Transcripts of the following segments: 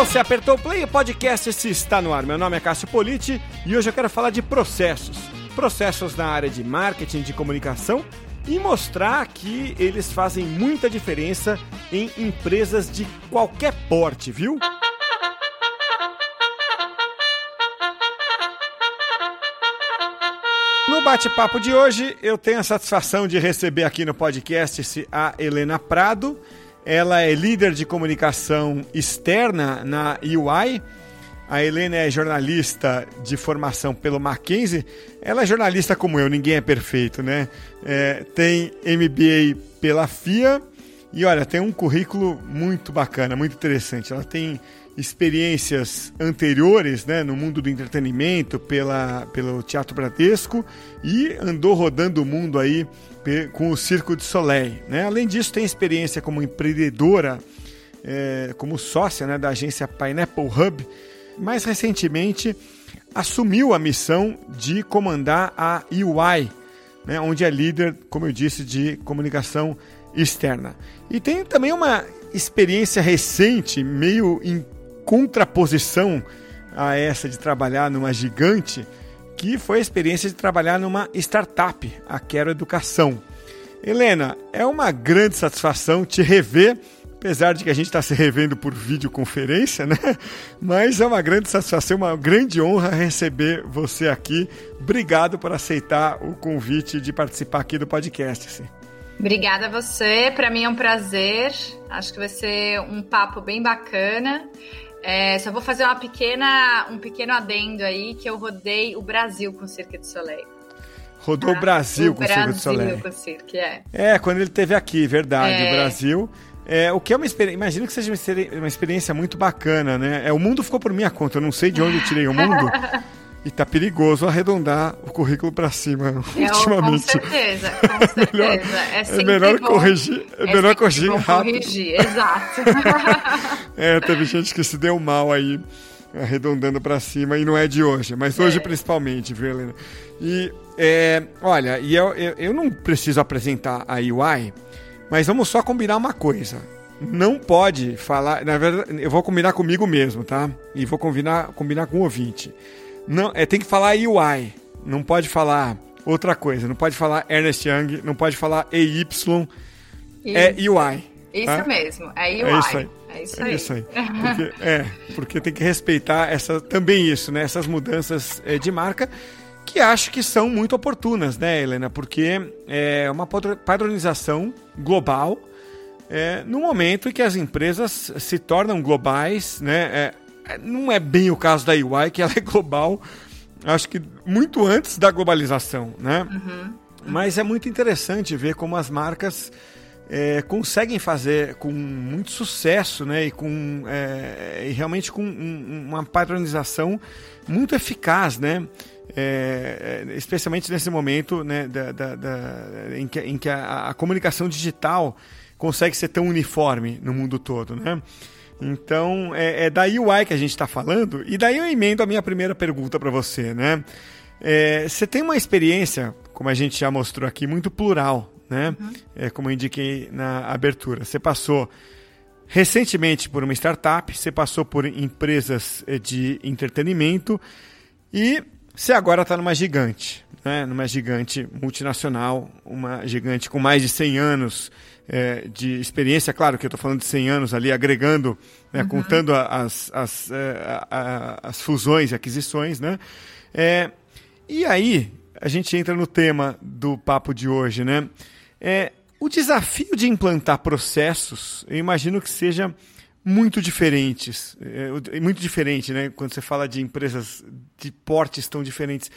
Você apertou o play, o podcast se está no ar. Meu nome é Cássio Politi e hoje eu quero falar de processos. Processos na área de marketing, de comunicação e mostrar que eles fazem muita diferença em empresas de qualquer porte, viu? No bate-papo de hoje, eu tenho a satisfação de receber aqui no podcast a Helena Prado. Ela é líder de comunicação externa na UI. A Helena é jornalista de formação pelo Mackenzie. Ela é jornalista como eu, ninguém é perfeito, né? É, tem MBA pela FIA e olha, tem um currículo muito bacana, muito interessante. Ela tem experiências anteriores né, no mundo do entretenimento pela, pelo Teatro Bradesco e andou rodando o mundo aí com o Circo de Soleil. Né? Além disso, tem experiência como empreendedora, é, como sócia né, da agência Pineapple Hub. Mais recentemente, assumiu a missão de comandar a UI, né, onde é líder, como eu disse, de comunicação externa. E tem também uma experiência recente, meio em contraposição a essa de trabalhar numa gigante, que foi a experiência de trabalhar numa startup, a Quero Educação. Helena, é uma grande satisfação te rever, apesar de que a gente está se revendo por videoconferência, né? Mas é uma grande satisfação, uma grande honra receber você aqui. Obrigado por aceitar o convite de participar aqui do podcast. Obrigada a você, para mim é um prazer. Acho que vai ser um papo bem bacana. É, só vou fazer uma pequena, um pequeno adendo aí, que eu rodei o Brasil com o Cirque du Soleil. Rodou tá? o Brasil o com o Cirque du Soleil. Com o Cirque, é. é, quando ele esteve aqui, verdade, é. o Brasil. É, o que é uma experiência, imagino que seja uma experiência muito bacana, né? É, o mundo ficou por minha conta, eu não sei de onde eu tirei o mundo. E tá perigoso arredondar o currículo para cima é, ultimamente. Com certeza, com certeza. melhor, é, é melhor bom, corrigir, é, é melhor corrigir rápido. corrigir, exato. é, teve gente que se deu mal aí arredondando para cima e não é de hoje, mas hoje é. principalmente, viu, Helena? E é, olha, e eu, eu, eu não preciso apresentar a UI, mas vamos só combinar uma coisa não pode falar. Na verdade, eu vou combinar comigo mesmo, tá? E vou combinar, combinar com o ouvinte. Não, é, tem que falar UI. Não pode falar outra coisa. Não pode falar Ernest Young. Não pode falar EY. É UI. Isso tá? mesmo. É UI. É isso aí. É isso aí. É, isso aí. Porque, é, porque tem que respeitar essa, também isso, né? Essas mudanças é, de marca que acho que são muito oportunas, né, Helena? Porque é uma padronização global é, no momento em que as empresas se tornam globais, né? É, é, não é bem o caso da UI, que ela é global, acho que muito antes da globalização, né? Uhum. Mas é muito interessante ver como as marcas é, conseguem fazer com muito sucesso, né? E com é, e realmente com um, uma padronização muito eficaz, né? É, é especialmente nesse momento né, da, da, da, em que, em que a, a, comunicação digital consegue ser tão uniforme no mundo todo, né? Então, é, é da UI que a gente está falando, e daí eu emendo a minha primeira pergunta para você, né? É, você tem uma experiência, como a gente já mostrou aqui, muito plural, né? Uhum. É, como eu indiquei na abertura. Você passou recentemente por uma startup, você passou por empresas é, de entretenimento e você agora está numa gigante, né? numa gigante multinacional, uma gigante com mais de 100 anos é, de experiência, claro que eu estou falando de 100 anos ali, agregando, né, uhum. contando as, as, é, as fusões e aquisições, né? É, e aí, a gente entra no tema do papo de hoje, né? É, o desafio de implantar processos, eu imagino que seja muito diferentes, é, muito diferente, né? Quando você fala de empresas de portes tão diferentes.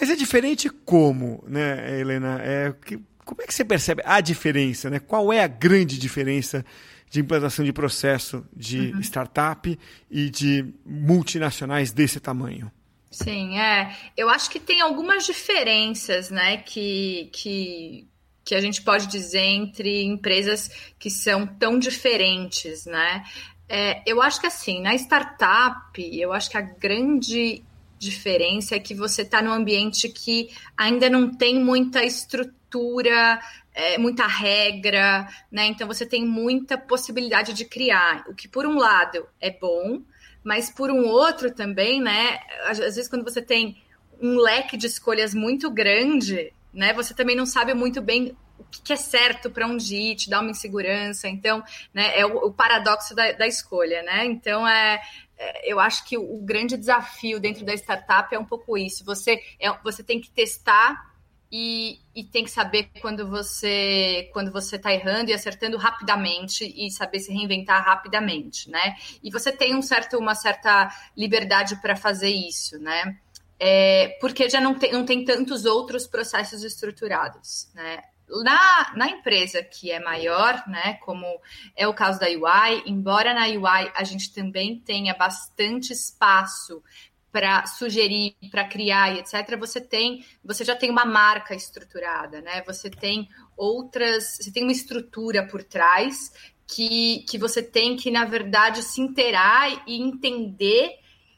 Mas é diferente como, né, Helena? É, que, como é que você percebe a diferença? Né? Qual é a grande diferença de implantação de processo de uhum. startup e de multinacionais desse tamanho? Sim, é. Eu acho que tem algumas diferenças, né, que, que, que a gente pode dizer entre empresas que são tão diferentes, né? É, eu acho que assim, na startup, eu acho que a grande diferença é que você está num ambiente que ainda não tem muita estrutura estrutura, é, muita regra, né? Então você tem muita possibilidade de criar, o que por um lado é bom, mas por um outro também, né? Às vezes quando você tem um leque de escolhas muito grande, né? Você também não sabe muito bem o que é certo para onde ir, te dá uma insegurança. Então, né, é o, o paradoxo da, da, escolha, né? Então, é, é, eu acho que o, o, grande desafio dentro da startup é um pouco isso. Você, é, você tem que testar e, e, tem que saber quando você quando você está errando e acertando rapidamente e saber se reinventar rapidamente, né? E você tem um certo, uma certa liberdade para fazer isso, né? É, porque já não tem, não tem tantos outros processos estruturados, né? Na, na empresa que é maior, né, como é o caso da UI, embora na UI a gente também tenha bastante espaço para sugerir, para criar e etc, você tem, você já tem uma marca estruturada, né? Você tem outras, você tem uma estrutura por trás que, que você tem que, na verdade, se inteirar e entender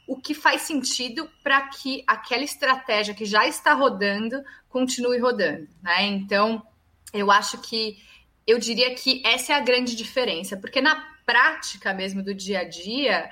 o que faz sentido para que aquela estratégia que já está rodando continue rodando, né? Então, eu acho que eu diria que essa é a grande diferença, porque na prática mesmo do dia a dia,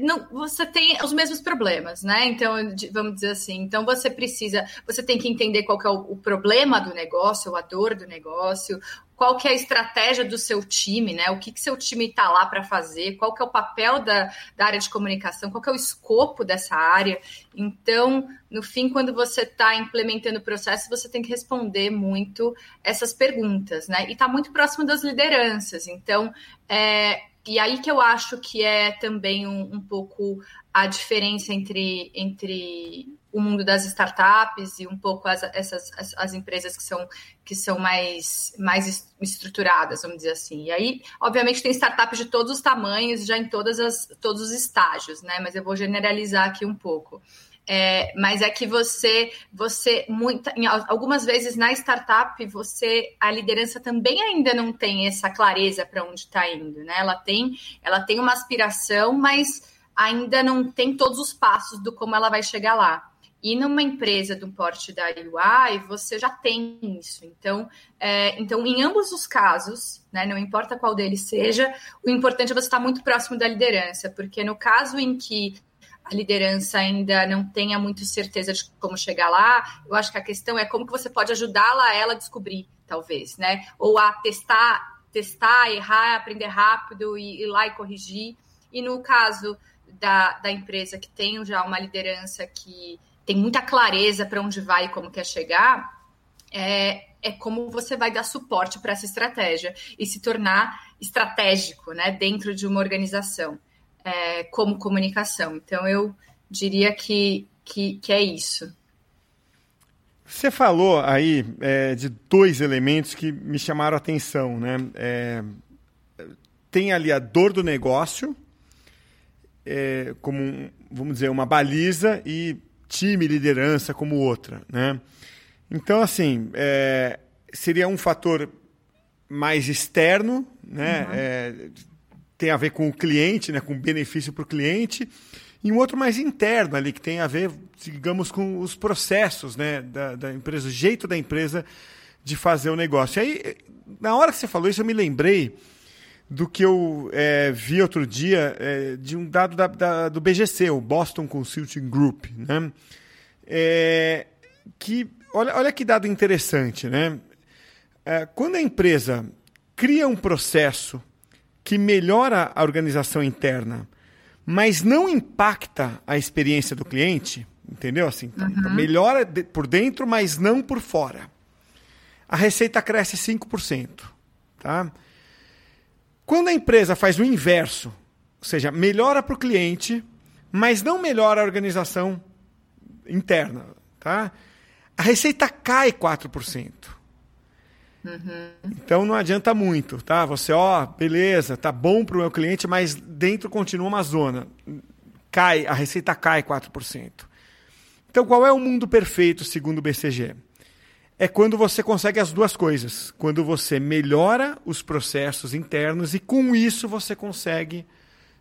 não, você tem os mesmos problemas, né? Então, vamos dizer assim, então você precisa, você tem que entender qual que é o, o problema do negócio, a dor do negócio, qual que é a estratégia do seu time, né? O que, que seu time está lá para fazer, qual que é o papel da, da área de comunicação, qual que é o escopo dessa área. Então, no fim, quando você está implementando o processo, você tem que responder muito essas perguntas, né? E está muito próximo das lideranças. Então, é, e aí que eu acho que é também um, um pouco a diferença entre, entre o mundo das startups e um pouco as, essas as, as, empresas que são, que são mais, mais estruturadas, vamos dizer assim. E aí, obviamente, tem startups de todos os tamanhos, já em todas as, todos os estágios, né? Mas eu vou generalizar aqui um pouco. É, mas é que você, você muita, algumas vezes na startup você a liderança também ainda não tem essa clareza para onde está indo, né? Ela tem, ela tem uma aspiração, mas ainda não tem todos os passos do como ela vai chegar lá. E numa empresa do porte da UI, você já tem isso. Então, é, então em ambos os casos, né, não importa qual deles seja, o importante é você estar muito próximo da liderança, porque no caso em que a liderança ainda não tenha muito certeza de como chegar lá, eu acho que a questão é como que você pode ajudá-la a ela descobrir, talvez, né? Ou a testar, testar, errar, aprender rápido e ir lá e corrigir. E no caso da, da empresa que tem já uma liderança que tem muita clareza para onde vai e como quer chegar, é, é como você vai dar suporte para essa estratégia e se tornar estratégico né, dentro de uma organização é, como comunicação. Então, eu diria que, que, que é isso. Você falou aí é, de dois elementos que me chamaram a atenção, né? É, tem ali a dor do negócio, é, como, vamos dizer, uma baliza e time, liderança como outra, né? Então, assim, é, seria um fator mais externo, né? Uhum. Tem a ver com o cliente, né, com benefício para o cliente, e um outro mais interno ali, que tem a ver, digamos, com os processos né, da, da empresa, o jeito da empresa de fazer o negócio. E aí, na hora que você falou isso, eu me lembrei do que eu é, vi outro dia é, de um dado da, da, do BGC, o Boston Consulting Group, né? É, que olha, olha que dado interessante, né? É, quando a empresa cria um processo que melhora a organização interna, mas não impacta a experiência do cliente, entendeu? Assim, então, uhum. melhora por dentro, mas não por fora. A receita cresce 5%. Tá? Quando a empresa faz o inverso, ou seja, melhora para o cliente, mas não melhora a organização interna, tá? a receita cai 4%. Uhum. Então não adianta muito, tá? Você, ó, beleza, tá bom para o meu cliente, mas dentro continua uma zona. Cai, a receita cai 4%. Então qual é o mundo perfeito segundo o BCG? É quando você consegue as duas coisas. Quando você melhora os processos internos e com isso você consegue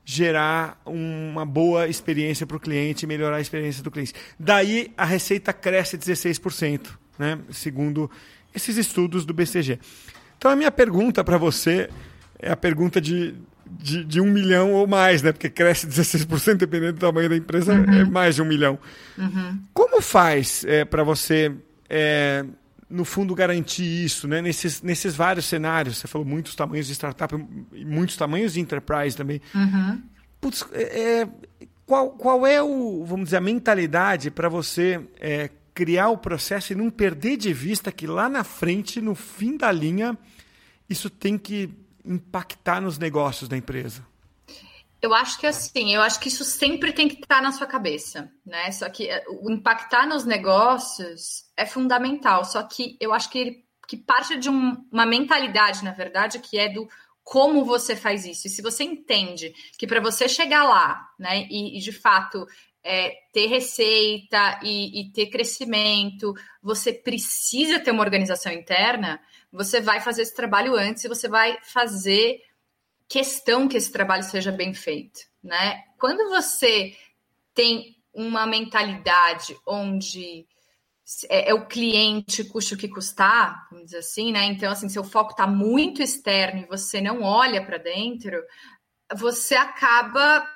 gerar uma boa experiência para o cliente melhorar a experiência do cliente. Daí a receita cresce 16%, né? segundo esses estudos do BCG. Então a minha pergunta para você é a pergunta de de, de, um milhão ou mais, né? Porque cresce 16%, dependendo do tamanho da empresa, uhum. é mais de um milhão. Uhum. Como faz é, para você, é, no fundo, garantir isso, né? Nesses, nesses vários cenários? Você falou muitos tamanhos de startup e muitos tamanhos de enterprise também. Uhum. Putz, é, é qual, qual é o, vamos dizer, a mentalidade para você é, criar o processo e não perder de vista que lá na frente, no fim da linha, isso tem que impactar nos negócios da empresa? Eu acho que assim, eu acho que isso sempre tem que estar na sua cabeça, né? Só que eh, o impactar nos negócios é fundamental. Só que eu acho que ele que parte de um, uma mentalidade, na verdade, que é do como você faz isso. E se você entende que para você chegar lá, né, e, e de fato é, ter receita e, e, ter crescimento, você precisa ter uma organização interna, você vai fazer esse trabalho antes e você vai fazer questão que esse trabalho seja bem feito, né? Quando você tem uma mentalidade onde é, é o cliente custa o que custar, vamos dizer assim, né? Então, assim, seu foco está muito externo e você não olha para dentro, você acaba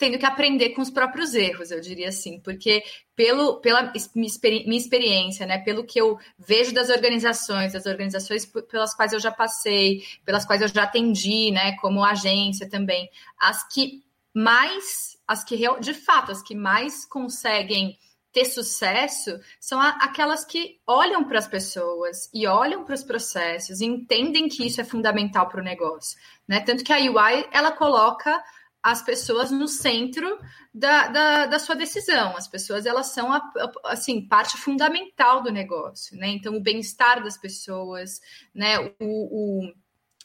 tendo que aprender com os próprios erros, eu diria assim, porque pelo, pela minha experiência, né, pelo que eu vejo das organizações, das organizações pelas quais eu já passei, pelas quais eu já atendi, né, como agência também, as que mais, as que de fato, as que mais conseguem ter sucesso são aquelas que olham para as pessoas e olham para os processos e entendem que isso é fundamental para o negócio, né? Tanto que a UI ela coloca as pessoas no centro da, da, da, sua decisão. As pessoas elas são a, a, assim parte fundamental do negócio, né? Então o bem-estar das pessoas, né? O, o,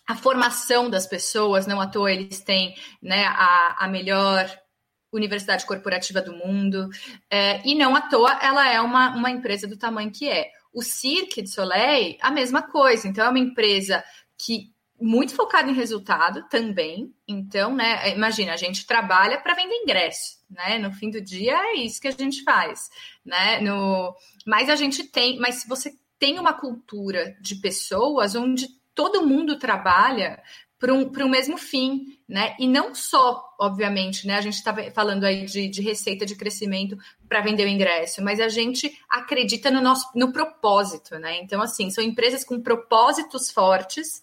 a formação das pessoas, não à toa eles têm né, a, a melhor universidade corporativa do mundo, é, e não à toa ela é uma, uma empresa do tamanho que é. O Cirque de Soleil, a mesma coisa. Então, é uma empresa que muito focado em resultado também. Então, né, imagina, a gente trabalha para vender ingresso, né? No fim do dia é isso que a gente faz, né? No, mas a gente tem, mas se você tem uma cultura de pessoas onde todo mundo trabalha para um, um mesmo fim, né? E não só, obviamente, né? A gente está falando aí de, de receita de crescimento para vender o ingresso, mas a gente acredita no nosso no propósito, né? Então, assim, são empresas com propósitos fortes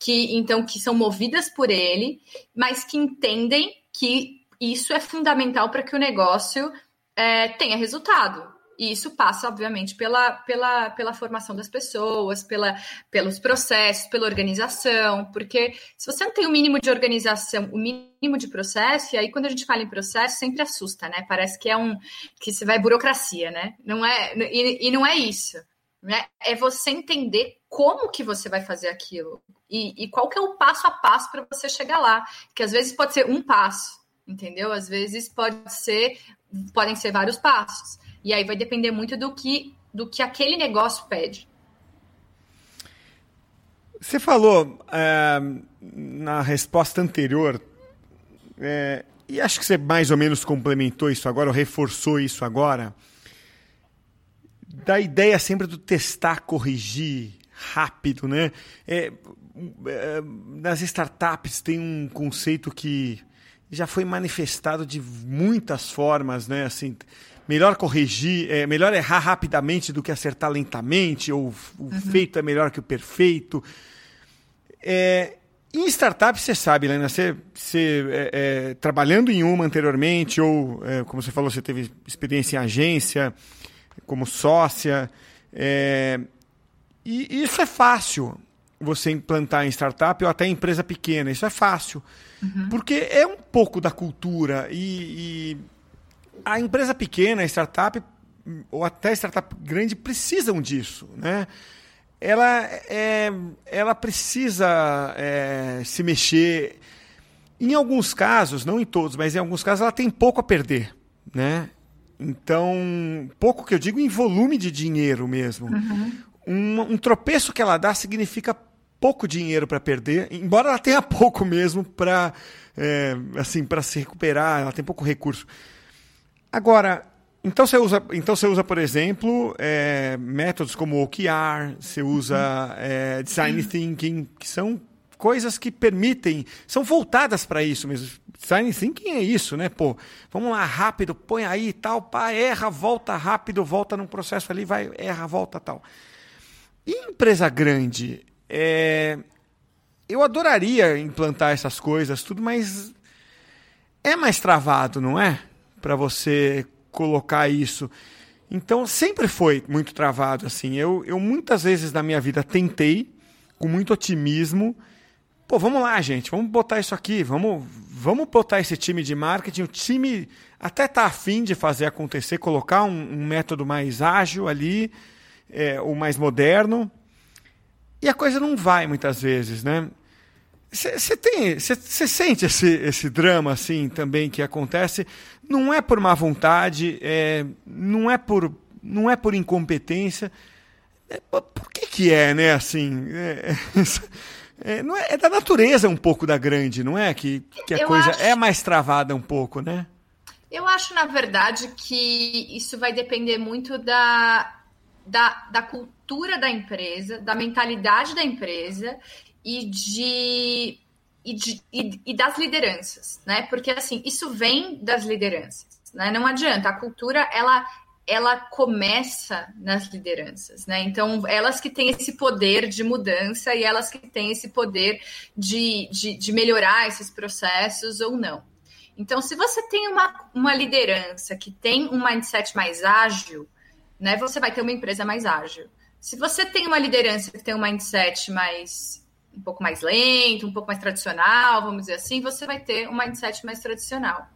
que então que são movidas por ele, mas que entendem que isso é fundamental para que o negócio é, tenha resultado. E isso passa, obviamente, pela, pela, pela formação das pessoas, pela, pelos processos, pela organização, porque se você não tem o mínimo de organização, o mínimo de processo, e aí quando a gente fala em processo, sempre assusta, né? Parece que é um que se vai burocracia, né? Não é, e, e não é isso. Né? É você entender como que você vai fazer aquilo e, e qual que é o passo a passo para você chegar lá. Que às vezes pode ser um passo, entendeu? Às vezes pode ser, podem ser vários passos. E aí vai depender muito do que, do que aquele negócio pede. Você falou é, na resposta anterior, é, e acho que você mais ou menos complementou isso agora, ou reforçou isso agora, da ideia sempre do testar, corrigir rápido, né? É, é, nas startups tem um conceito que já foi manifestado de muitas formas, né? Assim, melhor corrigir, é, melhor errar rapidamente do que acertar lentamente, ou o uhum. feito é melhor que o perfeito. É, em startup, você sabe, Helena, você, você é, é, trabalhando em uma anteriormente, ou, é, como você falou, você teve experiência em agência, como sócia. É, e isso é fácil você implantar em startup ou até em empresa pequena. Isso é fácil. Uhum. Porque é um pouco da cultura. E, e, a empresa pequena, a startup, ou até a startup grande, precisam disso. Né? Ela, é, ela precisa é, se mexer. Em alguns casos, não em todos, mas em alguns casos, ela tem pouco a perder. Né? Então, pouco que eu digo em volume de dinheiro mesmo. Uhum. Um, um, tropeço que ela dá significa pouco dinheiro para perder, embora ela tenha pouco mesmo para é, assim para se recuperar, ela tem pouco recurso. Agora, então você usa, então você usa por exemplo, é, métodos como OKR, você usa é, design thinking, que são coisas que permitem, são voltadas para isso mesmo. Design thinking é isso, né? Pô, vamos lá, rápido, põe aí e tal, pá, erra, volta rápido, volta num processo ali, vai, erra, volta tal. E empresa grande, é... eu adoraria implantar essas coisas, tudo, mas é mais travado, não é? Para você colocar isso. Então sempre foi muito travado assim. Eu, eu muitas vezes na minha vida tentei com muito otimismo. Pô, vamos lá, gente, vamos botar isso aqui, vamos, vamos botar esse time de marketing. O time até tá afim de fazer acontecer, colocar um, um método mais ágil ali, é, o mais moderno. E a coisa não vai muitas vezes, né? Você tem, você sente esse, esse drama assim também que acontece? Não é por má vontade, é, não é por, não é por incompetência. É, por que que é, né? Assim, é, é, não é, é, da natureza um pouco da grande, não é? Que, que a eu coisa acho... é mais travada um pouco, né? Eu acho, na verdade, que isso vai depender muito da, da, da cultura da empresa, da mentalidade da empresa e de e, de, e, e, das lideranças, né? Porque assim, isso vem das lideranças, né? Não adianta, a cultura ela ela começa nas lideranças, né? Então, elas que têm esse poder de mudança e elas que têm esse poder de, de, de melhorar esses processos ou não. Então, se você tem uma, uma liderança que tem um mindset mais ágil, né? Você vai ter uma empresa mais ágil. Se você tem uma liderança que tem um mindset mais um pouco mais lento, um pouco mais tradicional, vamos dizer assim, você vai ter um mindset mais tradicional.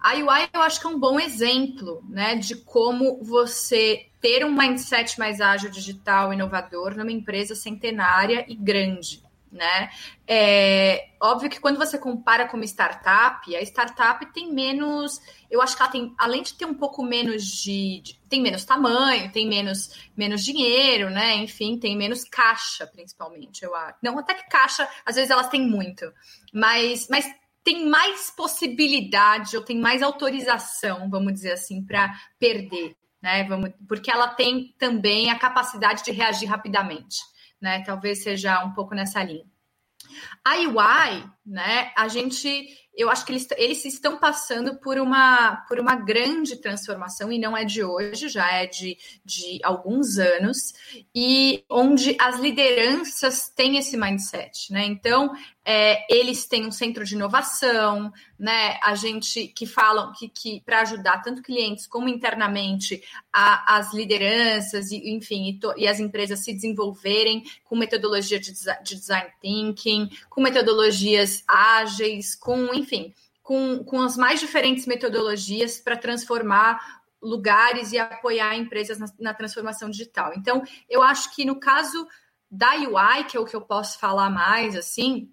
A UI eu acho que é um bom exemplo, né, de como você ter um mindset mais ágil, digital, inovador numa empresa centenária e grande né? É óbvio que quando você compara com uma startup, a startup tem menos, eu acho que ela tem, além de ter um pouco menos de, de, tem menos tamanho, tem menos, menos dinheiro, né? Enfim, tem menos caixa, principalmente, eu acho. Não até que caixa, às vezes elas têm muito, mas, mas tem mais possibilidade ou tem mais autorização, vamos dizer assim, para perder, né? Vamos, porque ela tem também a capacidade de reagir rapidamente né? Talvez seja um pouco nessa linha. A UI, né? A gente, eu acho que eles, eles estão passando por uma, por uma grande transformação e não é de hoje, já é de, de alguns anos e onde as lideranças têm esse mindset, né? Então, é, eles têm um centro de inovação, né? A gente que falam que, que para ajudar tanto clientes como internamente a, as lideranças e enfim e, to, e, as empresas se desenvolverem com metodologia de, de design thinking, com metodologias ágeis, com enfim, com, com as mais diferentes metodologias para transformar lugares e apoiar empresas na, na transformação digital. Então, eu acho que no caso da UI, que é o que eu posso falar mais, assim,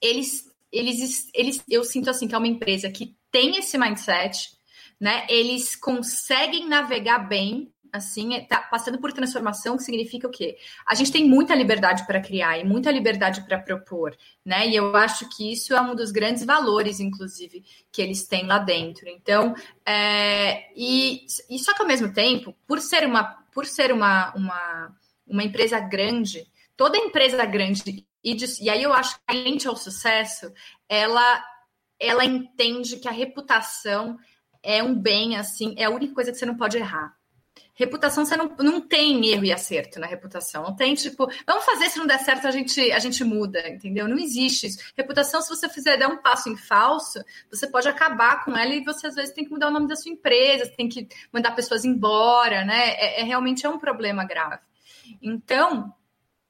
eles, eles, eles, eu sinto assim que é uma empresa que tem esse mindset, né? Eles conseguem navegar bem, assim, é, tá passando por transformação, que significa o quê? A gente tem muita liberdade para criar e muita liberdade para propor, né? E eu acho que isso é um dos grandes valores, inclusive, que eles têm lá dentro. Então, é, e, e só que ao mesmo tempo, por ser uma, por ser uma, uma, uma empresa grande, toda empresa grande e, e aí eu acho que a gente ao sucesso, ela, ela entende que a reputação é um bem, assim, é a única coisa que você não pode errar. Reputação, você não, não tem erro e acerto na reputação. Não tem, tipo, vamos fazer, se não der certo, a gente, a gente muda, entendeu? Não existe isso. Reputação, se você fizer dar um passo em falso, você pode acabar com ela e você, às vezes, tem que mudar o nome da sua empresa, tem que mandar pessoas embora, né? É, é realmente é um problema grave. Então,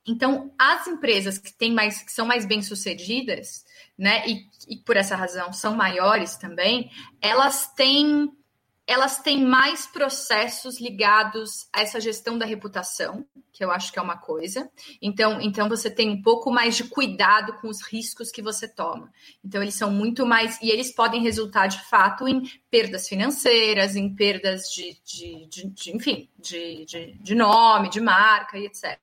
então, as empresas que têm mais, que são mais bem sucedidas, né, e, e por essa razão são maiores também, elas têm elas têm mais processos ligados a essa gestão da reputação, que eu acho que é uma coisa. Então, então você tem um pouco mais de cuidado com os riscos que você toma. Então, eles são muito mais. E eles podem resultar de fato em perdas financeiras, em perdas de, de, de, de enfim, de, de, de nome, de marca e etc.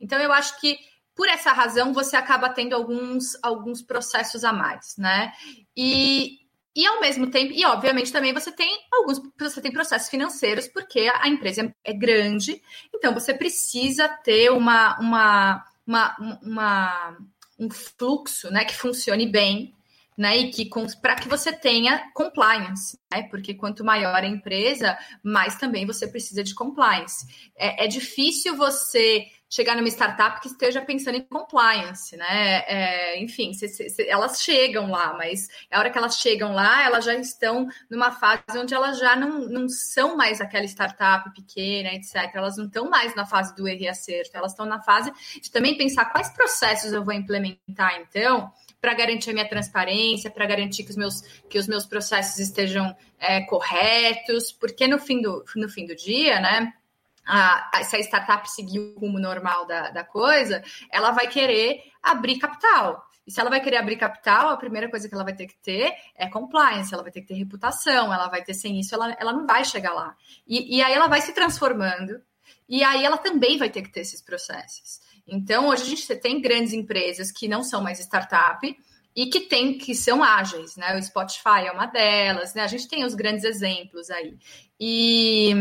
Então, eu acho que por essa razão você acaba tendo alguns, alguns processos a mais, né? E, e ao mesmo tempo, e obviamente também você tem alguns você tem processos financeiros, porque a empresa é grande, então você precisa ter uma, uma, uma, uma um fluxo né, que funcione bem né? E que para que você tenha compliance, né? Porque quanto maior a empresa, mais também você precisa de compliance. É, é difícil você chegar numa startup que esteja pensando em compliance, né? É, enfim, se, se, se, elas chegam lá, mas a hora que elas chegam lá, elas já estão numa fase onde elas já não, não são mais aquela startup pequena, etc. Elas não estão mais na fase do erro e acerto, elas estão na fase de também pensar quais processos eu vou implementar, então, para garantir a minha transparência, para garantir que os meus, que os meus processos estejam é, corretos, porque no fim do, no fim do dia, né? A, se a startup seguir o rumo normal da, da coisa, ela vai querer abrir capital. E se ela vai querer abrir capital, a primeira coisa que ela vai ter que ter é compliance, ela vai ter que ter reputação, ela vai ter sem isso, ela, ela não vai chegar lá. E, e aí ela vai se transformando, e aí ela também vai ter que ter esses processos. Então, hoje a gente tem grandes empresas que não são mais startup e que tem que são ágeis, né? O Spotify é uma delas, né? A gente tem os grandes exemplos aí. E,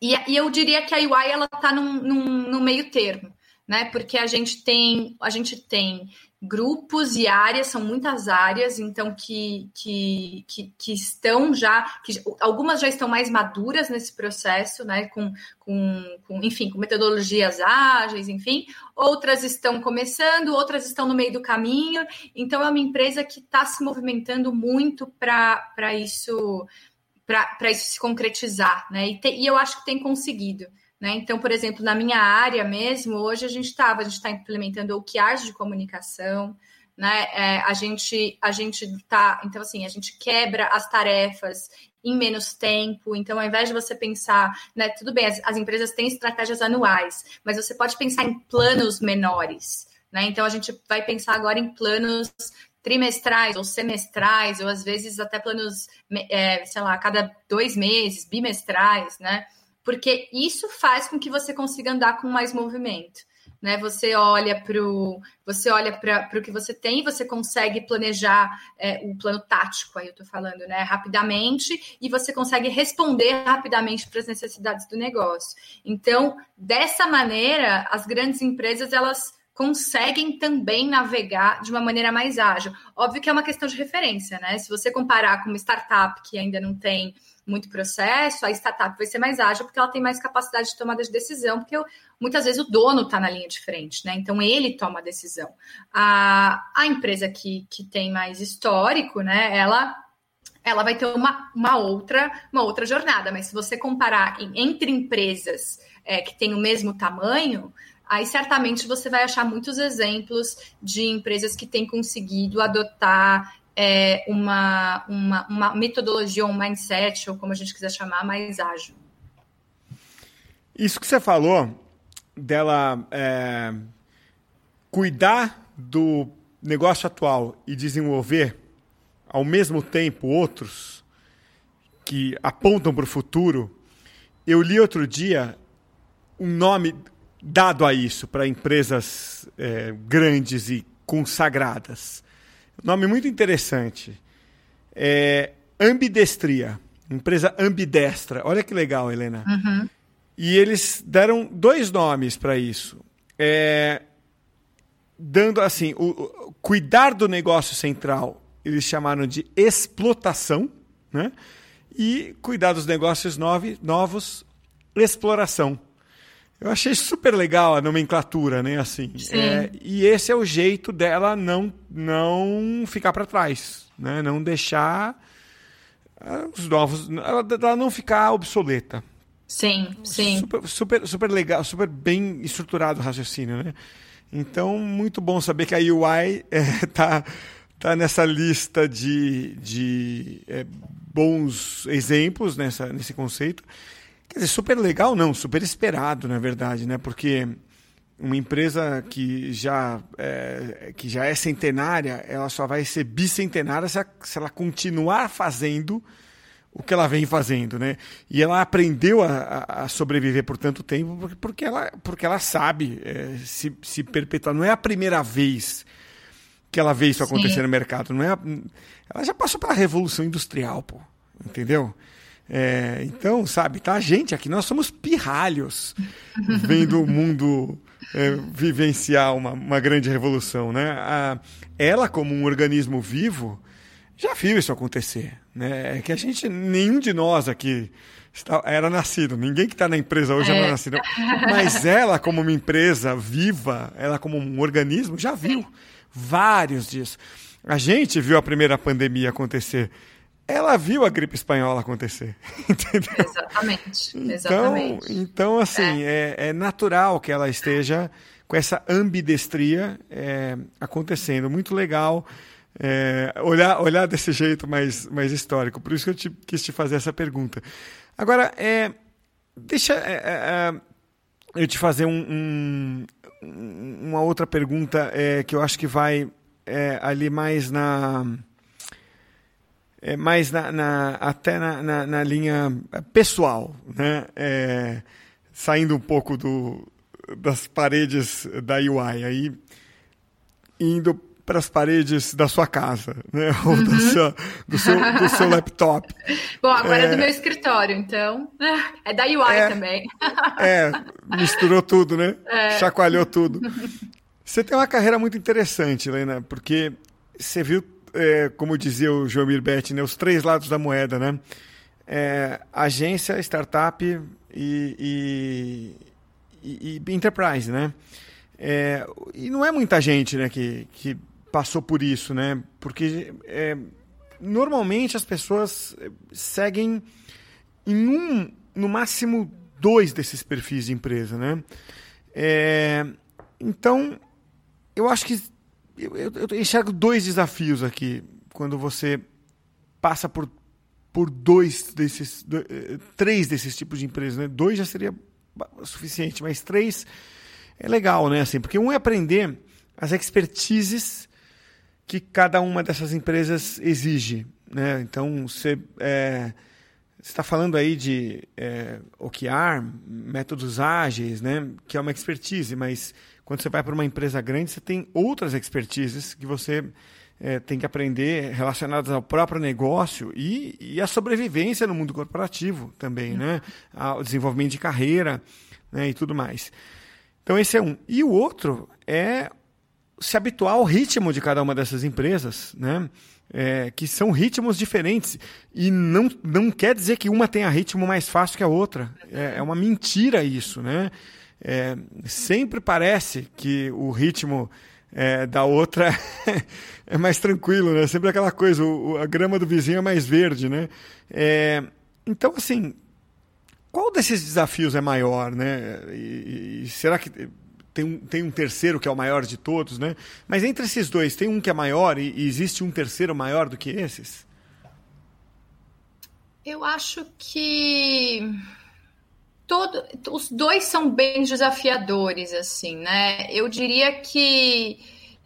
e, e eu diria que a UI ela está num, num, num meio termo, né? Porque a gente tem a gente tem grupos e áreas, são muitas áreas, então que, que, que, que, estão já, que algumas já estão mais maduras nesse processo, né? Com, com, com, enfim, com metodologias ágeis, enfim, outras estão começando, outras estão no meio do caminho, então é uma empresa que está se movimentando muito para isso para isso se concretizar, né? E, te, e eu acho que tem conseguido. Né? Então, por exemplo, na minha área mesmo, hoje a gente estava, a gente está implementando OKRs de comunicação, né? É, a gente a gente está, então assim, a gente quebra as tarefas em menos tempo. Então, ao invés de você pensar, né, tudo bem, as, as empresas têm estratégias anuais, mas você pode pensar em planos menores. Né? Então, a gente vai pensar agora em planos trimestrais ou semestrais, ou às vezes até planos, é, sei lá, cada dois meses, bimestrais, né? porque isso faz com que você consiga andar com mais movimento. Né? Você olha para você olha para o que você tem, você consegue planejar é, o plano tático, aí eu estou falando, né? Rapidamente, e você consegue responder rapidamente para as necessidades do negócio. Então, dessa maneira, as grandes empresas elas conseguem também navegar de uma maneira mais ágil. Óbvio que é uma questão de referência, né? Se você comparar com uma startup que ainda não tem muito processo, a startup vai ser mais ágil porque ela tem mais capacidade de tomada de decisão, porque muitas vezes o dono está na linha de frente, né? Então ele toma a decisão. A, a empresa que, que tem mais histórico, né? Ela ela vai ter uma, uma outra uma outra jornada, mas se você comparar em, entre empresas é, que têm o mesmo tamanho, aí certamente você vai achar muitos exemplos de empresas que têm conseguido adotar é, uma, uma, uma metodologia, um mindset, ou como a gente quiser chamar, mais ágil. Isso que você falou dela é, cuidar do negócio atual e desenvolver ao mesmo tempo outros que apontam para o futuro, eu li outro dia um nome dado a isso para empresas é, grandes e consagradas. Nome muito interessante. É Ambidestria, empresa ambidestra. Olha que legal, Helena. Uhum. E eles deram dois nomes para isso. É, dando assim, o, o, cuidar do negócio central, eles chamaram de explotação, né? E cuidar dos negócios novo, novos, exploração. Eu achei super legal a nomenclatura, né? Assim, é, e esse é o jeito dela não não ficar para trás, né? Não deixar uh, os novos, ela, ela, não ficar obsoleta. Sim, sim. Super, super, super legal, super bem estruturado o raciocínio, né? Então, muito bom saber que a UI é, tá, tá nessa lista de, de é, bons exemplos nessa, nesse conceito. Quer dizer, super legal não, super esperado, na verdade, né? Porque uma empresa que já é, que já é centenária, ela só vai ser bicentenária se ela, se ela continuar fazendo o que ela vem fazendo, né? E ela aprendeu a, a sobreviver por tanto tempo porque ela, porque ela sabe é, se, se perpetuar. Não é a primeira vez que ela vê isso acontecer Sim. no mercado. Não é a, ela já passou pela revolução industrial, pô, entendeu? É, então, sabe, tá a gente aqui, nós somos pirralhos vendo o mundo é, vivenciar uma, uma grande revolução, né? A, ela, como um organismo vivo, já viu isso acontecer, né? É que a gente, nenhum de nós aqui está, era nascido, ninguém que está na empresa hoje é. era nascido, mas ela, como uma empresa viva, ela como um organismo, já viu vários disso. A gente viu a primeira pandemia acontecer ela viu a gripe espanhola acontecer. Entendeu? Exatamente. Então, exatamente. então assim, é. É, é. natural que ela esteja com essa ambidestria é, acontecendo. Muito legal é, olhar, olhar desse jeito mais, mais histórico. Por isso que eu te, quis te fazer essa pergunta. Agora, é, deixa é, é, eu te fazer um, um, uma outra pergunta que eu acho que vai ali mais na é, mais na, na até na, na, na, linha pessoal, né? É, saindo um pouco do, das paredes da UI, aí indo para as paredes da sua casa, né? Ou uhum. do, seu, do, seu, do seu laptop. Bom, agora é, é do meu escritório, então. É da UI é, também. É, misturou tudo, né? É. Chacoalhou tudo. Você tem uma carreira muito interessante, Helena, porque você viu é, como dizia o João Betti, né, os três lados da moeda, né? É, agência, startup e, e, e enterprise, né? É, e não é muita gente né, que, que passou por isso, né? Porque é, normalmente as pessoas seguem em um, no máximo dois desses perfis de empresa, né? É, então, eu acho que eu, eu, enxergo dois desafios aqui quando você passa por, por dois desses, dois, eh, três desses tipos de empresas, né? Dois já seria suficiente, mas três é legal, né? Assim, porque um é aprender as expertises que cada uma dessas empresas exige, né? Então você é, está falando aí de é, OKR, métodos ágeis, né? Que é uma expertise, mas quando você vai para uma empresa grande, você tem outras expertises que você é, tem que aprender relacionadas ao próprio negócio e, e à sobrevivência no mundo corporativo também, né? Ao desenvolvimento de carreira né? e tudo mais. Então, esse é um. E o outro é se habituar ao ritmo de cada uma dessas empresas, né? É, que são ritmos diferentes. E não, não quer dizer que uma tenha ritmo mais fácil que a outra. É, é uma mentira isso, né? É, sempre parece que o ritmo é, da outra é mais tranquilo, né? Sempre aquela coisa, o, a grama do vizinho é mais verde, né? É, então, assim, qual desses desafios é maior, né? E, e, será que tem um, tem um terceiro que é o maior de todos, né? Mas entre esses dois, tem um que é maior e, e existe um terceiro maior do que esses? Eu acho que todo, os dois são bem desafiadores, assim, né? Eu diria que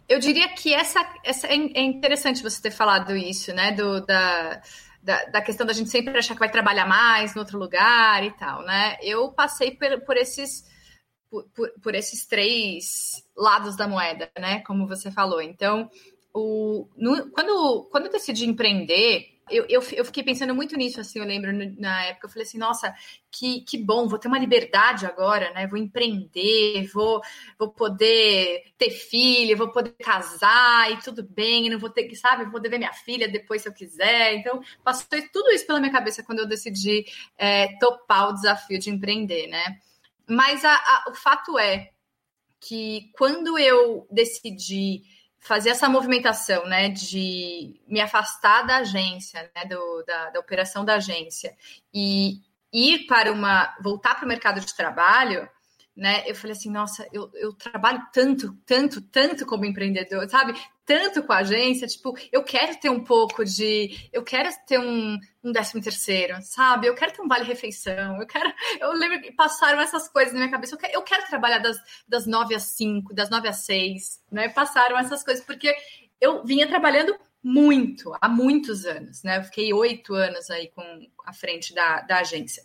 eu diria que essa, essa é, é interessante você ter falado isso, né? Do, da, da, da, questão da gente sempre achar que vai trabalhar mais no outro lugar e tal, né? Eu passei por, por esses por, por, esses três lados da moeda, né? Como você falou. Então, o, no, quando, quando eu decidi empreender, eu, eu, eu, fiquei pensando muito nisso, assim, eu lembro na época, eu falei assim, nossa, que, que bom, vou ter uma liberdade agora, né? Vou empreender, vou, vou poder ter filho, vou poder casar e tudo bem, não vou ter que, sabe, vou poder ver minha filha depois se eu quiser. Então, passou tudo isso pela minha cabeça quando eu decidi é, topar o desafio de empreender, né? Mas a, a, o fato é que quando eu decidi fazer essa movimentação, né, de me afastar da agência, né, do, da, da operação da agência e ir para uma, voltar para o mercado de trabalho, né, eu falei assim, nossa, eu, eu trabalho tanto, tanto, tanto como empreendedor, sabe? Tanto com a agência, tipo, eu quero ter um pouco de, eu quero ter um, um décimo terceiro, sabe? Eu quero ter um vale-refeição, eu quero, eu lembro que passaram essas coisas na minha cabeça, eu quero, eu quero trabalhar das, das nove às cinco, das nove às seis, né? Passaram essas coisas, porque eu vinha trabalhando muito, há muitos anos, né? Eu fiquei oito anos aí com a frente da, da agência.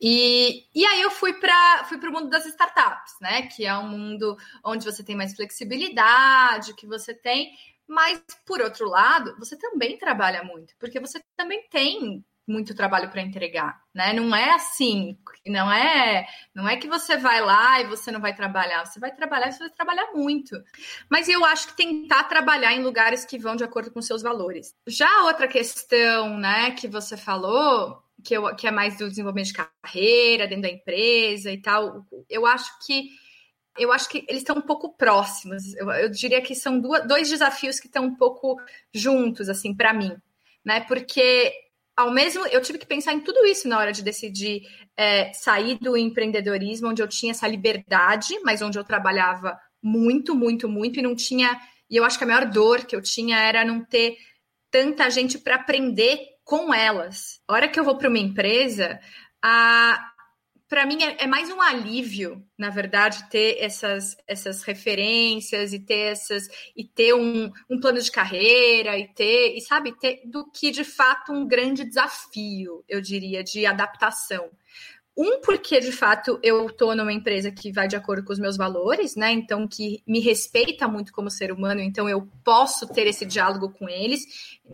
E, e aí eu fui para fui o mundo das startups, né? Que é um mundo onde você tem mais flexibilidade, que você tem, mas por outro lado, você também trabalha muito, porque você também tem muito trabalho para entregar, né? Não é assim, não é, não é que você vai lá e você não vai trabalhar, você vai trabalhar, você vai trabalhar muito. Mas eu acho que tentar trabalhar em lugares que vão de acordo com seus valores. Já outra questão, né, que você falou, que, eu, que é mais do desenvolvimento de carreira dentro da empresa e tal, eu acho que eu acho que eles estão um pouco próximos. Eu, eu diria que são duas, dois desafios que estão um pouco juntos, assim, para mim, né? Porque ao mesmo eu tive que pensar em tudo isso na hora de decidir é, sair do empreendedorismo, onde eu tinha essa liberdade, mas onde eu trabalhava muito, muito, muito e não tinha. E eu acho que a maior dor que eu tinha era não ter tanta gente para aprender com elas. A hora que eu vou para uma empresa, a, para mim é, é, mais um alívio, na verdade, ter essas, essas referências e ter essas e ter um, um plano de carreira e ter e sabe ter do que de fato um grande desafio, eu diria, de adaptação. Um, porque de fato eu estou numa empresa que vai de acordo com os meus valores, né? Então, que me respeita muito como ser humano, então eu posso ter esse diálogo com eles,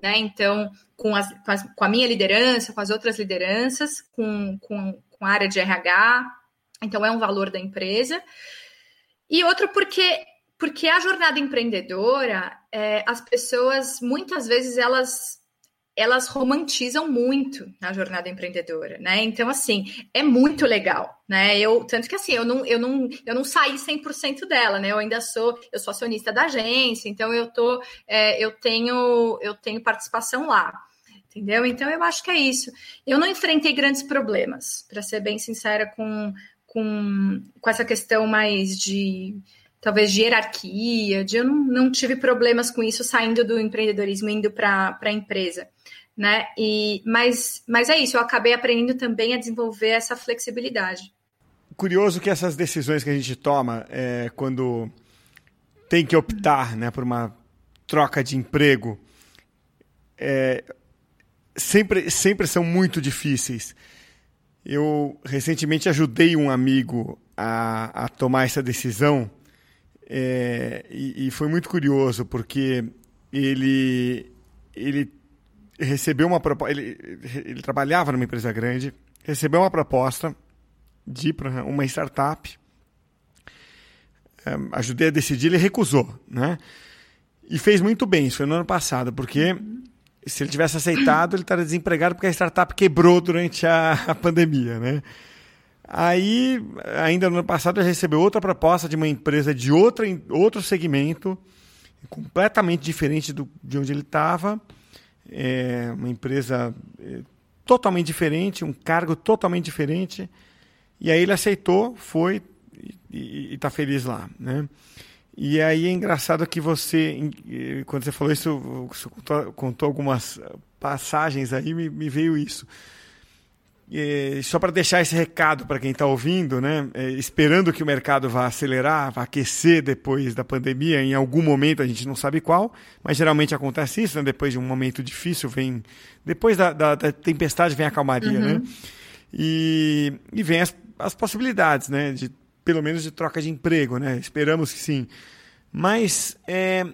né? Então, com, as, com, as, com a minha liderança, com as outras lideranças, com, com, com a área de RH, então é um valor da empresa. E outro porque porque a jornada empreendedora, é, as pessoas muitas vezes elas elas romantizam muito a jornada empreendedora, né? Então, assim, é muito legal, né? Eu, tanto que assim, eu não, eu não, eu não saí 100% dela, né? Eu ainda sou, eu sou acionista da agência, então eu tô, é, eu tenho, eu tenho participação lá entendeu? Então eu acho que é isso. Eu não enfrentei grandes problemas, para ser bem sincera, com, com, com essa questão mais de talvez de hierarquia, de eu não, não tive problemas com isso saindo do empreendedorismo indo para a empresa. Né? E, mas, mas é isso, eu acabei aprendendo também a desenvolver essa flexibilidade. Curioso que essas decisões que a gente toma é, quando tem que optar né, por uma troca de emprego, é, sempre, sempre são muito difíceis. Eu recentemente ajudei um amigo a, a tomar essa decisão é, e, e, foi muito curioso porque ele, ele recebeu uma proposta. Ele, ele trabalhava numa empresa grande, recebeu uma proposta de ir para uma startup. É, ajudei a decidir, ele recusou, né? E fez muito bem, isso foi no ano passado, porque se ele tivesse aceitado, ele estaria desempregado porque a startup quebrou durante a, a pandemia, né? Aí, ainda no ano passado, ele recebeu outra proposta de uma empresa de outra, outro segmento, completamente diferente do, de onde ele estava. É uma empresa é, totalmente diferente, um cargo totalmente diferente. E aí ele aceitou, foi e está feliz lá, né? E aí é engraçado que você, quando você falou isso, contou, contou algumas passagens aí, me, me veio isso. E, só para deixar esse recado para quem está ouvindo, né? É, esperando que o mercado vá acelerar, vá aquecer depois da pandemia, em algum momento a gente não sabe qual, mas geralmente acontece isso, né? Depois de um momento difícil, vem. Depois da, da, da tempestade vem a calmaria, né? uhum. né? E, e vem as, as possibilidades, né? De pelo menos de troca de emprego, né? Esperamos que sim. Mas é,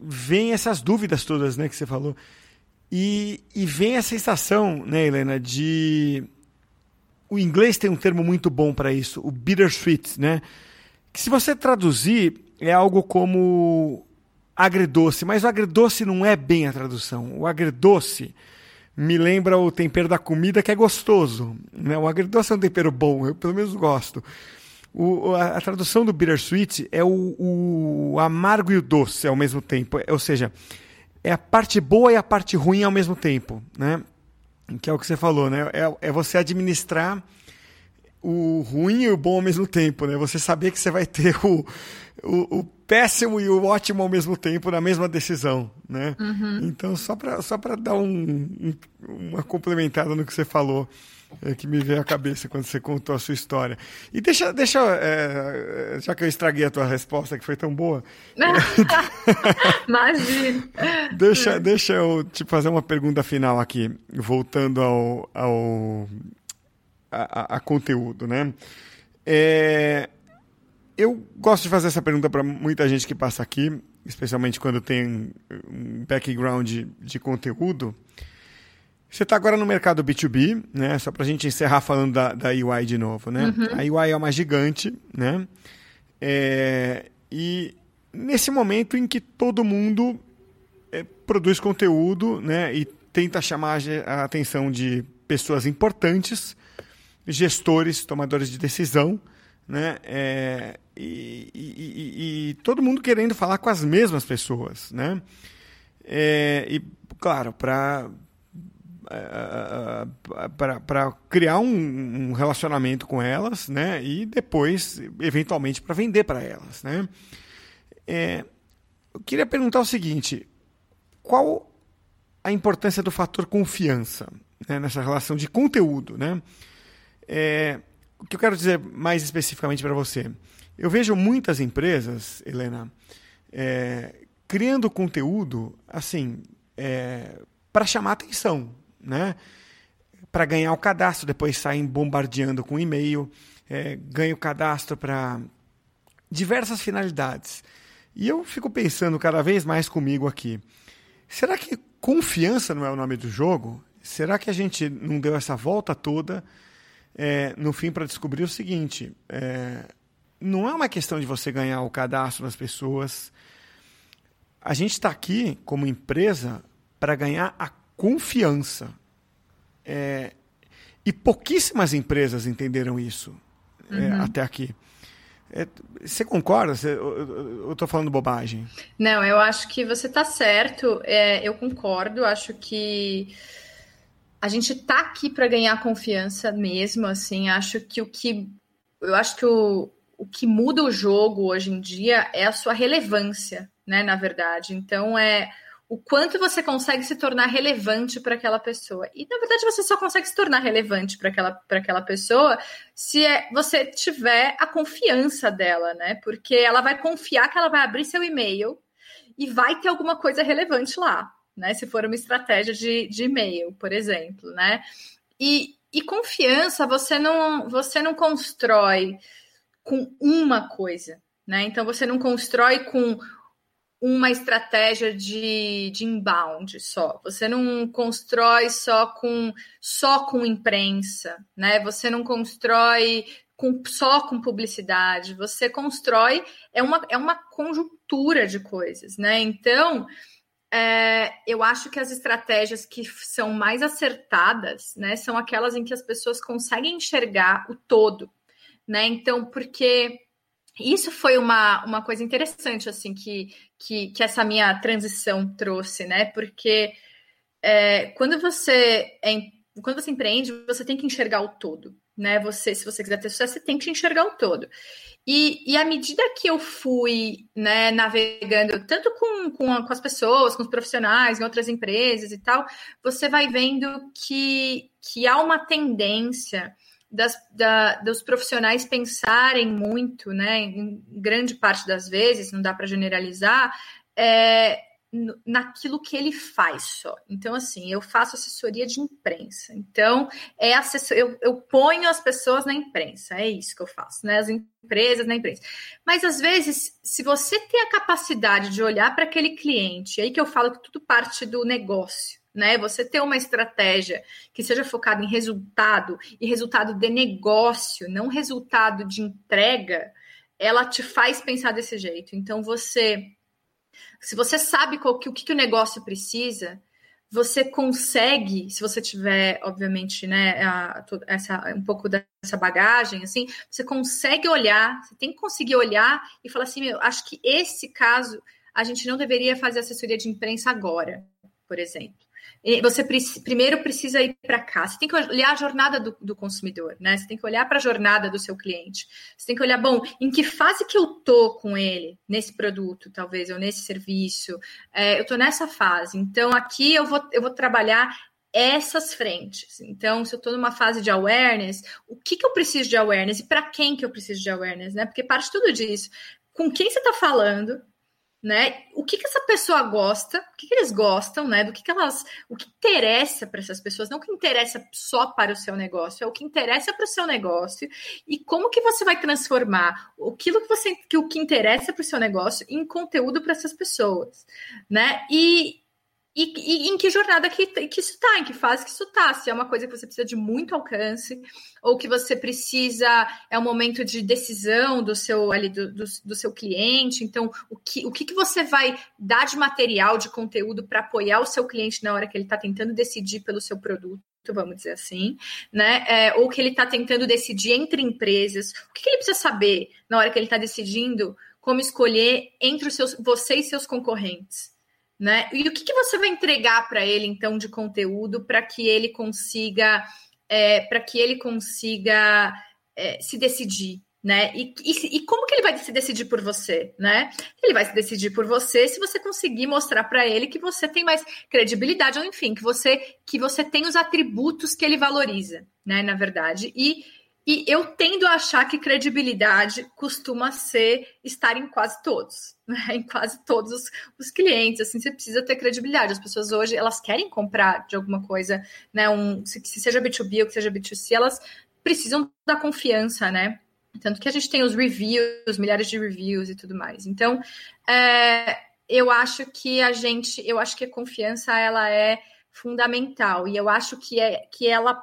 vem essas dúvidas todas, né, que você falou. E, e vem a sensação, né, Helena, de o inglês tem um termo muito bom para isso, o bittersweet, né? Que se você traduzir é algo como agridoce, mas o agridoce não é bem a tradução. O agridoce me lembra o tempero da comida que é gostoso, né? O agridoce é um tempero bom, eu pelo menos gosto. O, a, a, tradução do bittersweet é o, o, amargo e o doce ao mesmo tempo. Ou seja, é a parte boa e a parte ruim ao mesmo tempo, né? Que é o que você falou, né? É, é você administrar o ruim e o bom ao mesmo tempo, né? Você saber que você vai ter o, o, o péssimo e o ótimo ao mesmo tempo na mesma decisão, né? Uhum. Então, só para só dar um, um, uma complementada no que você falou, é, que me veio à cabeça quando você contou a sua história. E deixa, deixa é, já que eu estraguei a tua resposta, que foi tão boa. Imagina. deixa, deixa eu te fazer uma pergunta final aqui, voltando ao, ao a, a, a conteúdo, né? É, eu gosto de fazer essa pergunta para muita gente que passa aqui, especialmente quando tem um background de, de conteúdo Você está agora no mercado B2B, né? Só para a gente encerrar falando da, da UI de novo, né? Uhum. A UI é uma gigante, né? É, e nesse momento em que todo mundo é, produz conteúdo, né? E tenta chamar a atenção de pessoas importantes, gestores, tomadores de decisão, né? É, e, e, e, e, todo mundo querendo falar com as mesmas pessoas, né? É, e claro, para para criar um, um, relacionamento com elas, né? E depois, eventualmente, para vender para elas, né? É, eu queria perguntar o seguinte: qual a importância do fator confiança né, nessa relação de conteúdo, né? É, o que eu quero dizer mais especificamente para você? Eu vejo muitas empresas, Helena, é, criando conteúdo assim é, para chamar atenção, né? Para ganhar o cadastro, depois saem bombardeando com e-mail, é, ganha o cadastro para diversas finalidades. E eu fico pensando cada vez mais comigo aqui: será que confiança não é o nome do jogo? Será que a gente não deu essa volta toda é, no fim para descobrir o seguinte? É, não é uma questão de você ganhar o cadastro das pessoas. A gente está aqui como empresa para ganhar a confiança. É, e pouquíssimas empresas entenderam isso é, uhum. é, até aqui. É, você concorda? Você, eu estou falando bobagem? Não, eu acho que você está certo. É, eu concordo. Acho que a gente está aqui para ganhar confiança mesmo. Assim, acho que o que eu acho que o, o que muda o jogo hoje em dia é a sua relevância, né? Na verdade, então é o quanto você consegue se tornar relevante para aquela pessoa. E na verdade você só consegue se tornar relevante para aquela, aquela pessoa se é, você tiver a confiança dela, né? Porque ela vai confiar que ela vai abrir seu e-mail e vai ter alguma coisa relevante lá, né? Se for uma estratégia de, de e-mail, por exemplo, né? E, e confiança você não você não constrói com uma coisa, né? Então você não constrói com uma estratégia de, de inbound só. Você não constrói só com só com imprensa, né? Você não constrói com, só com publicidade. Você constrói é uma, é uma conjuntura de coisas, né? Então é, eu acho que as estratégias que são mais acertadas, né, são aquelas em que as pessoas conseguem enxergar o todo, né? Então, porque isso foi uma, uma coisa interessante, assim, que, que, que essa minha transição trouxe, né? Porque é, quando você é, quando você empreende, você tem que enxergar o todo, né? Você, se você quiser ter sucesso, você tem que enxergar o todo. E, e à medida que eu fui né, navegando, tanto com, com, com as pessoas, com os profissionais, em outras empresas e tal, você vai vendo que, que há uma tendência das, da, dos profissionais pensarem muito, né, em grande parte das vezes, não dá para generalizar, é, naquilo que ele faz só. Então, assim, eu faço assessoria de imprensa. Então, é assessor, eu, eu ponho as pessoas na imprensa, é isso que eu faço, né? As empresas na imprensa. Mas às vezes, se você tem a capacidade de olhar para aquele cliente, é aí que eu falo que tudo parte do negócio né? Você ter uma estratégia que seja focada em resultado e resultado de negócio, não resultado de entrega, ela te faz pensar desse jeito. Então você, se você sabe qual que, o que, que o negócio precisa, você consegue, se você tiver, obviamente, né, a, essa, um pouco dessa bagagem, assim, você consegue olhar, você tem que conseguir olhar e falar assim, meu, acho que esse caso a gente não deveria fazer assessoria de imprensa agora, por exemplo você primeiro precisa ir para cá. Você tem que olhar a jornada do, do consumidor, né? Você tem que olhar para a jornada do seu cliente. Você tem que olhar, bom, em que fase que eu tô com ele nesse produto, talvez, ou nesse serviço. É, eu tô nessa fase. Então, aqui eu vou, eu vou trabalhar essas frentes. Então, se eu estou numa fase de awareness, o que, que eu preciso de awareness e para quem que eu preciso de awareness, né? Porque parte tudo disso. Com quem você está falando, né? O que, que essa pessoa gosta, o que, que eles gostam, né? Do que, que elas, o que interessa para essas pessoas, não o que interessa só para o seu negócio, é o que interessa para o seu negócio e como que você vai transformar aquilo que você, que o que interessa para o seu negócio em conteúdo para essas pessoas, né? E e, e, em que jornada que, que isso está, em que fase que isso está. Se é uma coisa que você precisa de muito alcance, ou que você precisa, é um momento de decisão do seu ali do, do, do seu cliente. Então, o que, o que, que você vai dar de material, de conteúdo para apoiar o seu cliente na hora que ele está tentando decidir pelo seu produto? vamos dizer assim, né? É, ou que ele está tentando decidir entre empresas. O que, que ele precisa saber na hora que ele está decidindo como escolher entre os seus, você e seus concorrentes? Né? E o que, que você vai entregar para ele então de conteúdo para que ele consiga é, para que ele consiga é, se decidir, né? E, e, e, como que ele vai se decidir por você, né? Ele vai se decidir por você se você conseguir mostrar para ele que você tem mais credibilidade, ou enfim, que você que você tem os atributos que ele valoriza, né? Na verdade, e e eu tendo a achar que credibilidade costuma ser estar em quase todos, né? em quase todos os, os, clientes. Assim, você precisa ter credibilidade. As pessoas hoje elas querem comprar de alguma coisa, né? Um, se, se seja B2B ou que seja B2C, elas precisam da confiança, né? Tanto que a gente tem os reviews, milhares de reviews e tudo mais. Então, é, eu acho que a gente, eu acho que a confiança ela é fundamental e eu acho que é que ela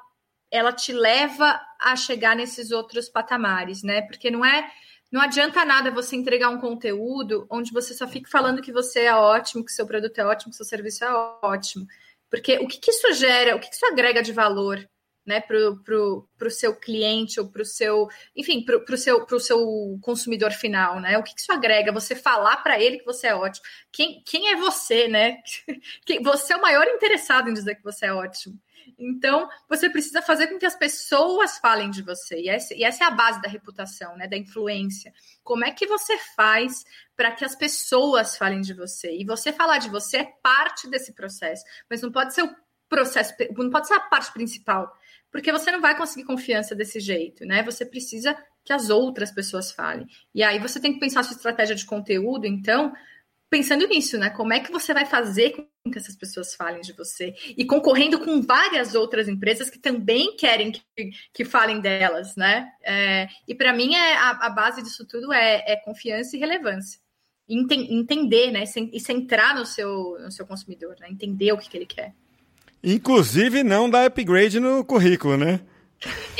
ela te leva a chegar nesses outros patamares, né? Porque não é não adianta nada você entregar um conteúdo onde você só fica falando que você é ótimo, que seu produto é ótimo, que seu serviço é ótimo. Porque o que, que isso gera, o que, que isso agrega de valor né, para o seu cliente ou para o seu, enfim, para o seu, seu consumidor final, né? O que, que isso agrega? Você falar para ele que você é ótimo. Quem, quem é você, né? Você é o maior interessado em dizer que você é ótimo. Então, você precisa fazer com que as pessoas falem de você. E essa, e essa é a base da reputação, né? Da influência. Como é que você faz para que as pessoas falem de você? E você falar de você é parte desse processo, mas não pode ser o processo, não pode ser a parte principal, porque você não vai conseguir confiança desse jeito, né? Você precisa que as outras pessoas falem. E aí você tem que pensar sua estratégia de conteúdo, então, pensando nisso, né? Como é que você vai fazer com que essas pessoas falem de você? E concorrendo com várias outras empresas que também querem que, que falem delas, né? É, e para mim é, a, a, base disso tudo é, é confiança e relevância. entender, né? E centrar no seu, no seu consumidor, né? Entender o que, que ele quer. Inclusive não dá upgrade no currículo, né?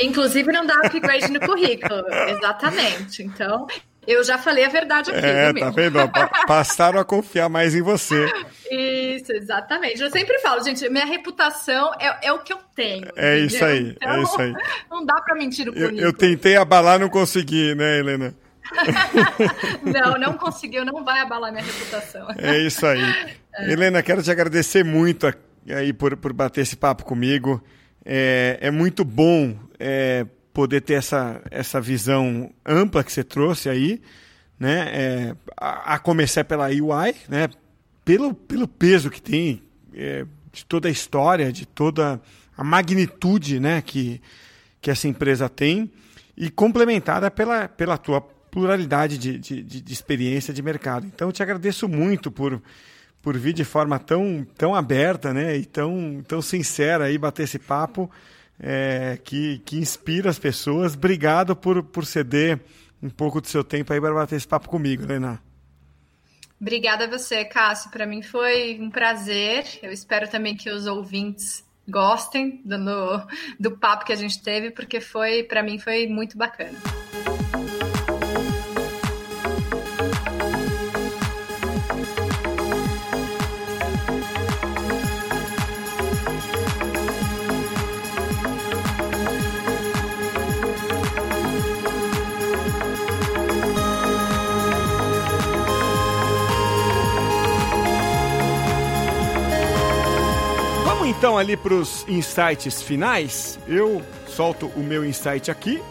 Inclusive não dá upgrade no currículo, exatamente. Então, eu já falei a verdade aqui. É, tá vendo? Passaram a confiar mais em você. Isso, exatamente. Eu sempre falo, gente, minha reputação é, é o que eu tenho. É entendeu? isso aí, é então, é isso aí. Não dá para mentir o eu, eu tentei abalar, não consegui, né, Helena? não, não conseguiu, não vai abalar minha reputação. É isso aí. É. Helena, quero te agradecer muito aí por, por bater esse papo comigo. É, é muito bom é, poder ter essa, essa visão ampla que você trouxe aí, né? É, a, a, começar pela UI, né? Pelo, pelo peso que tem é, de toda a história, de toda a magnitude, né? Que, que essa empresa tem e complementada pela, pela tua pluralidade de, de, de experiência de mercado. Então, eu te agradeço muito por por vir de forma tão, tão aberta né, e tão, tão sincera aí bater esse papo é, que, que inspira as pessoas. Obrigado por, por ceder um pouco do seu tempo aí para bater esse papo comigo, Lena. Obrigada a você, Cássio. Para mim foi um prazer. Eu espero também que os ouvintes gostem do, do papo que a gente teve, porque foi, para mim, foi muito bacana. Então ali para os insights finais, eu solto o meu insight aqui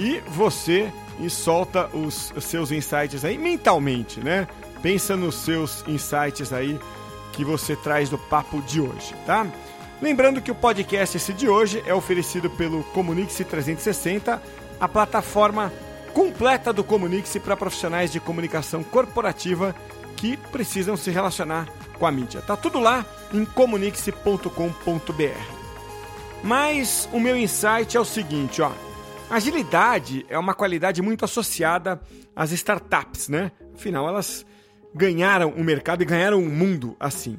e você solta os, seus insights aí mentalmente, né? Pensa nos seus insights aí que você traz do papo de hoje, tá? Lembrando que o podcast esse de hoje é oferecido pelo Comunix 360, a plataforma completa do Comunix para profissionais de comunicação corporativa que precisam se relacionar com a mídia. Tá tudo lá em comunique-se.com.br. Mas o meu insight é o seguinte, ó. Agilidade é uma qualidade muito associada às startups, né? Afinal, elas ganharam o mercado e ganharam o mundo assim.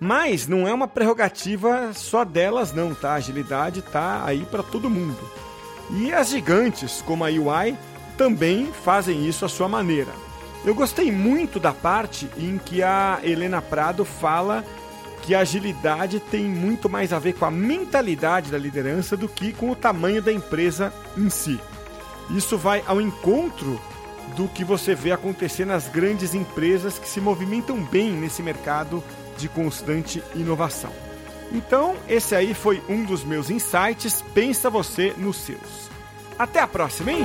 Mas não é uma prerrogativa só delas não, tá? A agilidade tá aí para todo mundo. E as gigantes, como a UI, também fazem isso à sua maneira. Eu gostei muito da parte em que a Helena Prado fala que a agilidade tem muito mais a ver com a mentalidade da liderança do que com o tamanho da empresa em si. Isso vai ao encontro do que você vê acontecer nas grandes empresas que se movimentam bem nesse mercado de constante inovação. Então, esse aí foi um dos meus insights. Pensa você nos seus. Até a próxima, hein?